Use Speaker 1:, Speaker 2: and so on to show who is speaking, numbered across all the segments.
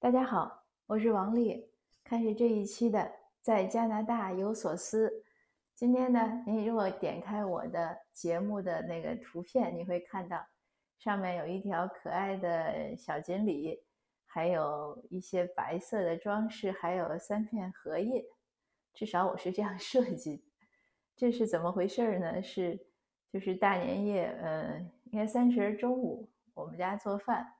Speaker 1: 大家好，我是王丽。开始这一期的在加拿大有所思。今天呢，你如果点开我的节目的那个图片，你会看到上面有一条可爱的小锦鲤，还有一些白色的装饰，还有三片荷叶。至少我是这样 设计。这是怎么回事呢？是就是大年夜，呃，应该三十中午，我们家做饭，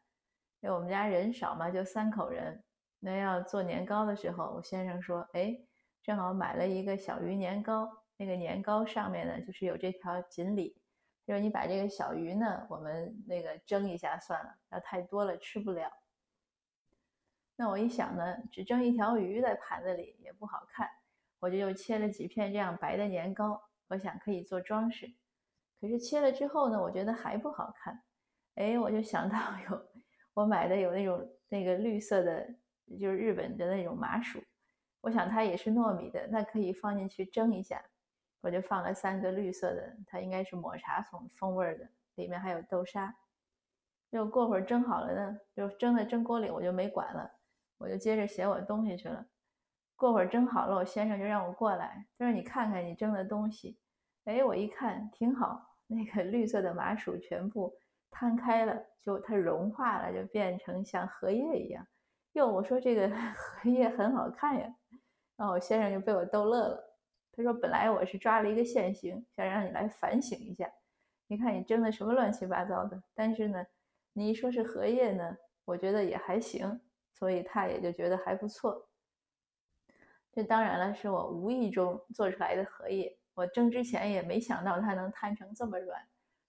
Speaker 1: 因为我们家人少嘛，就三口人。那要做年糕的时候，我先生说：“哎，正好买了一个小鱼年糕。”那个年糕上面呢，就是有这条锦鲤，就是你把这个小鱼呢，我们那个蒸一下算了，要太多了吃不了。那我一想呢，只蒸一条鱼在盘子里也不好看，我就又切了几片这样白的年糕，我想可以做装饰。可是切了之后呢，我觉得还不好看。哎，我就想到有我买的有那种那个绿色的，就是日本的那种麻薯，我想它也是糯米的，那可以放进去蒸一下。我就放了三个绿色的，它应该是抹茶风风味的，里面还有豆沙。就过会儿蒸好了呢，就蒸在蒸锅里，我就没管了，我就接着写我东西去了。过会儿蒸好了，我先生就让我过来，他说：“你看看你蒸的东西。”哎，我一看挺好，那个绿色的麻薯全部摊开了，就它融化了，就变成像荷叶一样。哟，我说这个 荷叶很好看呀，然后我先生就被我逗乐了。他说：“本来我是抓了一个现行，想让你来反省一下。你看你蒸的什么乱七八糟的。但是呢，你一说是荷叶呢，我觉得也还行，所以他也就觉得还不错。这当然了，是我无意中做出来的荷叶。我蒸之前也没想到它能摊成这么软，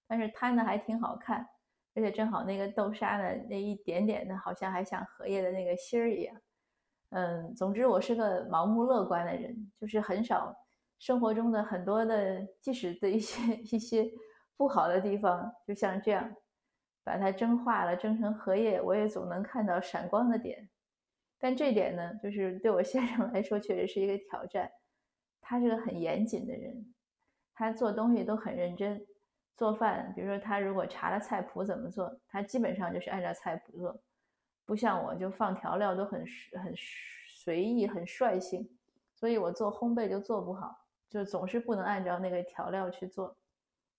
Speaker 1: 但是摊的还挺好看，而且正好那个豆沙的，那一点点的，好像还像荷叶的那个芯儿一样。嗯，总之我是个盲目乐观的人，就是很少。”生活中的很多的，即使的一些 一些不好的地方，就像这样，把它蒸化了，蒸成荷叶，我也总能看到闪光的点。但这点呢，就是对我先生来说，确实是一个挑战。他是个很严谨的人，他做东西都很认真。做饭，比如说他如果查了菜谱怎么做，他基本上就是按照菜谱做，不像我就放调料都很很随意、很率性，所以我做烘焙就做不好。就总是不能按照那个调料去做，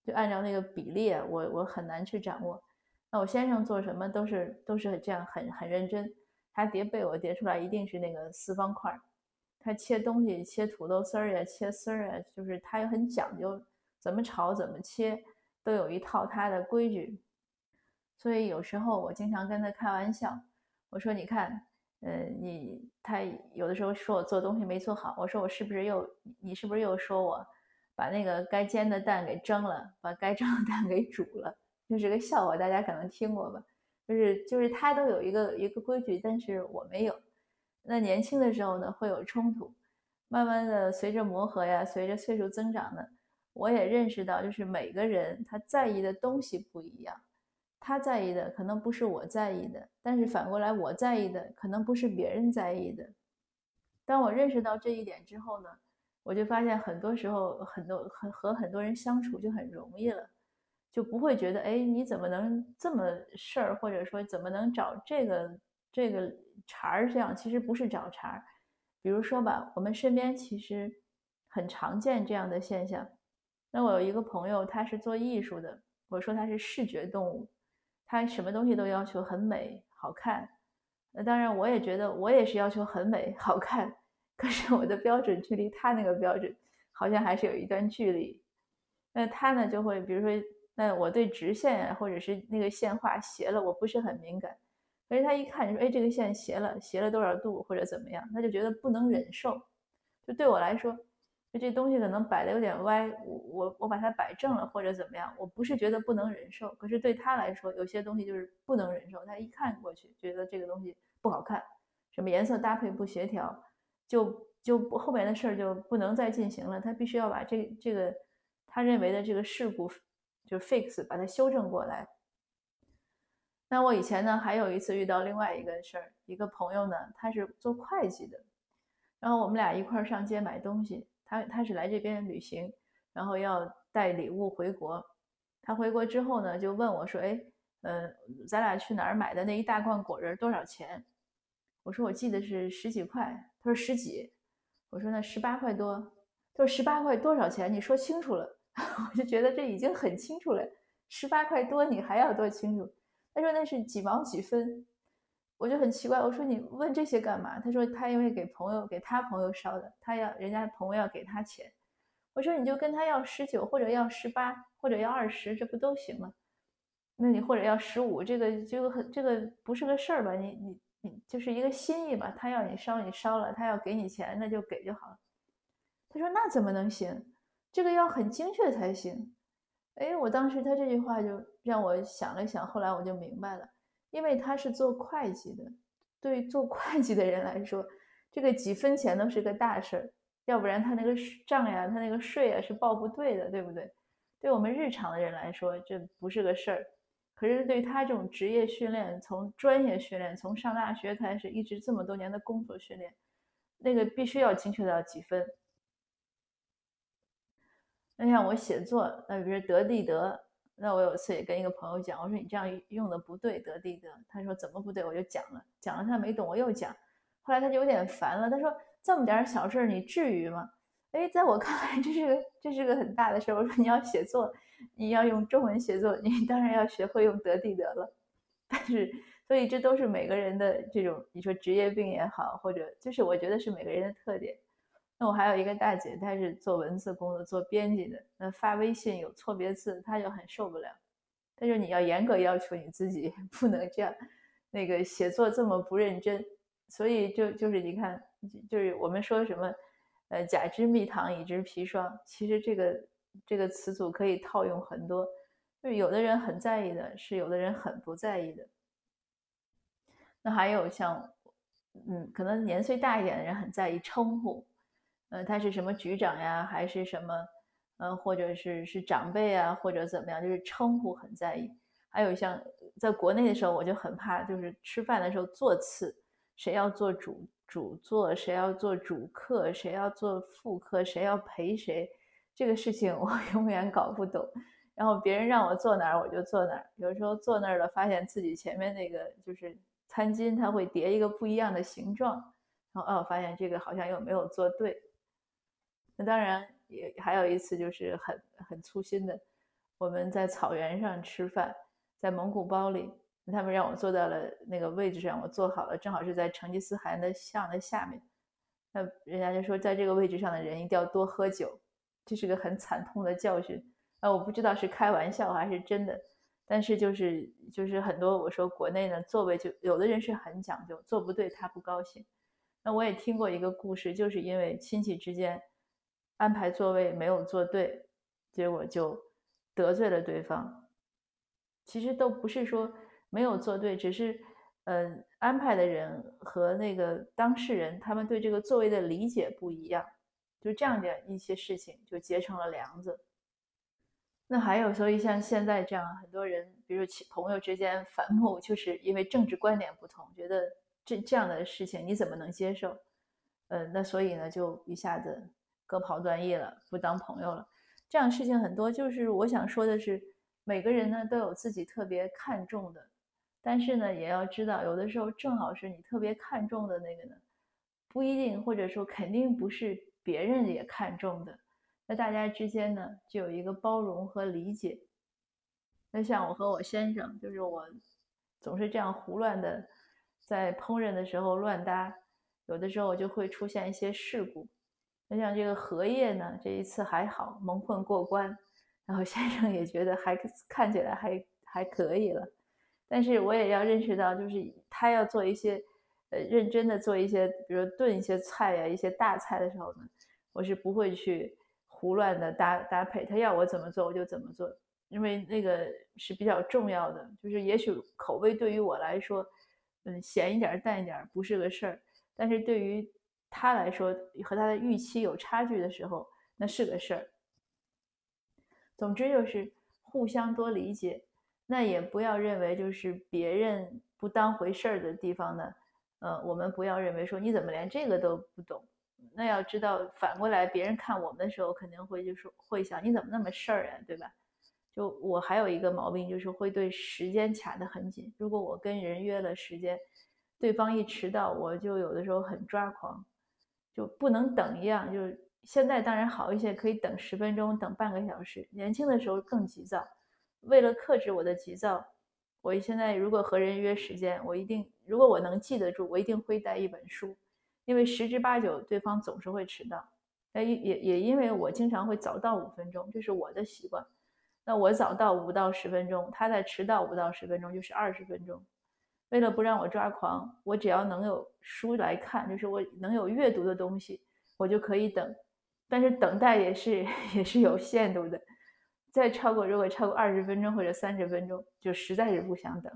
Speaker 1: 就按照那个比例，我我很难去掌握。那我先生做什么都是都是这样很很认真，他叠被我叠出来一定是那个四方块儿。他切东西切土豆丝儿呀，切丝儿啊，就是他也很讲究，怎么炒怎么切都有一套他的规矩。所以有时候我经常跟他开玩笑，我说你看。呃，你他有的时候说我做东西没做好，我说我是不是又你是不是又说我把那个该煎的蛋给蒸了，把该 蒸的蛋给煮了，就是个笑话，大家可能听过吧？就是就是他都有一个一个规矩，但是我没有。那年轻的时候呢会有冲突，慢慢的随着磨合呀，随着岁数增长呢，我也认识到，就是每个人他在意的东西不一样。他在意的可能不是我在意的，但是反过来我在意的可能不是别人在意的。当我认识到这一点之后呢，我就发现很多时候很多和和很多人相处就很容易了，就不会觉得哎你怎么能这么事儿，或者说怎么能找这个这个茬儿这样，其实不是找茬儿。比如说吧，我们身边其实很常见这样的现象。那我有一个朋友，他是做艺术的，我说他是视觉动物。他什么东西都要求很美好看，那当然我也觉得我也是要求很美好看，可是我的标准距离他那个标准好像还是有一段距离。那他呢就会比如说，那我对直线啊或者是那个线画斜了，我不是很敏感，可是他一看你说，哎，这个线斜了，斜了多少度或者怎么样，他就觉得不能忍受。就对我来说。就这东西可能摆的有点歪，我我我把它摆正了或者怎么样，我不是觉得不能忍受，可是对他来说，有些东西就是不能忍受。他一看过去，觉得这个东西不好看，什么颜色搭配不协调，就就不后面的事儿就不能再进行了。他必须要把这这个他认为的这个事故就 fix，把它修正过来。那我以前呢，还有一次遇到另外一个事儿，一个朋友呢，他是做会计的，然后我们俩一块儿上街买东西。他他是来这边旅行，然后要带礼物回国。他回国之后呢，就问我说：“哎，呃，咱俩去哪儿买的那一大罐果仁多少钱？”我说我记得是十几块，他说十几，我说那十八块多，他说十八块多少钱？你说清楚了，我就觉得这已经很清楚了，十八块多你还要多清楚？他说那是几毛几分，我就很奇怪，我说你问这些干嘛？他说他因为给朋友给他朋友烧的，他要人家朋友要给他钱，我说你就跟他要十九或者要十八或者要二十，这不都行吗？那你或者要十五，这个就很这个不是个事儿吧？你你你就是一个心意吧。他要你烧你烧了，他要给你钱那就给就好了。他说那怎么能行？这个要很精确才行。哎，我当时他这句话就让我想了想，后来我就明白了，因为他是做会计的，对做会计的人来说，这个几分钱都是个大事儿，要不然他那个账呀，他那个税啊是报不对的，对不对？对我们日常的人来说，这不是个事儿。可是对他这种职业训练，从专业训练，从上大学开始，一直这么多年的工作训练，那个必须要精确到几分。那像我写作，那比如得地得，那我有一次也跟一个朋友讲，我说你这样用的不对，得地得。他说怎么不对？我就讲了，讲了他没懂，我又讲。后来他就有点烦了，他说这么点小事儿你至于吗？哎，在我看来这是个这是个很大的事儿。我说你要写作。你要用中文写作，你当然要学会用得地得了。但是，所以这都是每个人的这种，你说职业病也好，或者就是我觉得是每个人的特点。那我还有一个大姐，她是做文字工作、做编辑的，那发微信有错别字，她就很受不了。但是你要严格要求你自己，不能这样，那个写作这么不认真。所以就就是你看，就是我们说什么，呃，甲之蜜糖，乙之砒霜，其实这个。这个词组可以套用很多，就是有的人很在意的，是有的人很不在意的。那还有像，嗯，可能年岁大一点的人很在意称呼，呃，他是什么局长呀，还是什么，呃，或者是是长辈啊，或者怎么样，就是称呼很在意。还有像在国内的时候，我就很怕，就是吃饭的时候座次，谁要做主主座，谁要做主客，谁要做副客，谁要陪谁。这个事情 我永远搞不懂，然后别人让我坐哪儿我就坐哪儿，有时候坐那儿了，发现自己前面那个就是餐巾，它会叠一个不一样的形状，然后哦，发现这个好像又没有做对。那当然也还有一次就是很很粗心的，我们在草原上吃饭，在蒙古包里，他们让我坐到了那个位置上，我坐好了，正好是在成吉思汗的像的下面，那人家就说在这个位置上的人一定要多喝酒。这是个很惨痛的教训，啊，我不知道是开玩笑还是真的，但是就是就是很多我说国内呢座位就有的人是很讲究，坐不对他不高兴。那我也听过一个故事，就是因为亲戚之间安排座位没有坐对，结果就得罪了对方。其实都不是说没有坐对，只是呃安排的人和那个当事人他们对这个座位的理解不一样。就这样的一些事情就结成了梁子。那还有，所以像现在这样，很多人，比如朋友之间反目，就是因为政治观点不同，觉得这这样的事情你怎么能接受？呃，那所以呢，就一下子各跑断翼了，不当朋友了。这样事情很多，就是我想说的是，每个人呢都有自己特别看重的，但是呢，也要知道，有的时候正好是你特别看重的那个呢，不一定，或者说肯定不是。别人也看重的，那大家之间呢就有一个包容和理解。那像我和我先生，就是我总是这样胡乱的在烹饪的时候乱搭，有的时候就会出现一些事故。那像这个荷叶呢，这一次还好蒙混过关，然后先生也觉得还看起来还还可以了。但是我也要认识到，就是他要做一些。呃，认真的做一些，比如炖一些菜呀，一些大菜的时候呢，我是不会去胡乱的搭搭配。他要我怎么做，我就怎么做，因为那个是比较重要的。就是也许口味对于我来说，嗯，咸一点淡一点不是个事儿，但是对于他来说，和他的预期有差距的时候，那是个事儿。总之就是互相多理解，那也不要认为就是别人不当回事儿的地方呢。呃，我们不要认为说你怎么连这个都不懂，那要知道反过来，别人看我们的时候肯定会就是会想你怎么那么事儿呀，对吧？就我还有一个毛病，就是会对时间卡得很紧。如果我跟人约了时间，对方一迟到，我就有的时候很抓狂，就不能等一样。就是现在当然好一些，可以等十分钟，等半个小时。年轻的时候更急躁，为了克制我的急躁，我现在如果和人约时间，我一定如果我能记得住，我一定会带一本书，因为十之八九对方总是会迟到。哎，也也因为我经常会早到五分钟，这是我的习惯。那我早到五到十分钟，他在迟到五到十分钟，就是二十分钟。为了不让我抓狂，我只要能有书来看，就是我能有阅读的东西，我就可以等。但是等待也是 也是有限度的，再超过如果超过二十分钟或者三十分钟，就实在是不想等。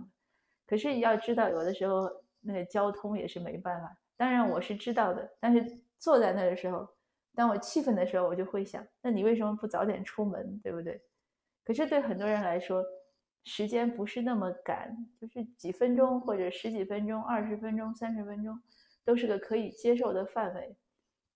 Speaker 1: 可是要知道，有的时候那个交通也是没办法。当然我是知道的，但是坐在那的时候，当我气愤的时候，我就会想：那你为什么不早点出门，对不对？可是对很多人来说，时间不是那么赶，就是几分钟或者十几分钟、二十分钟、三十分钟，都是个可以接受的范围。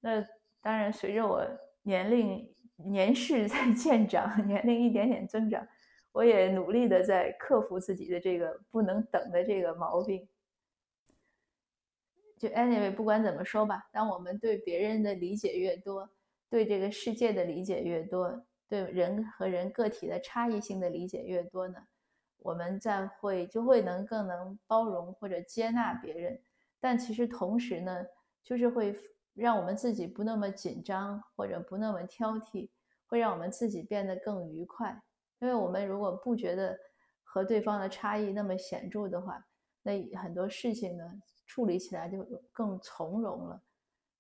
Speaker 1: 那当然，随着我年龄年事在 渐长，年龄一点点增长，我也努力的在克服自己的这个不能等的这个毛病。就 anyway，不管怎么说吧，当我们对别人的理解越多，对这个世界的理解越多，对人和人个体的差异性的理解越多呢？我们在会就会能更能包容或者接纳别人，但其实同时呢，就是会让我们自己不那么紧张或者不那么挑剔，会让我们自己变得更愉快。因为我们如果不觉得和对方的差异那么显著的话，那很多事情呢处理起来就更从容了。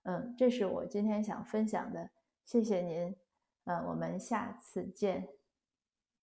Speaker 1: 嗯，这是我今天想分享的，谢谢您。嗯，我们下次见。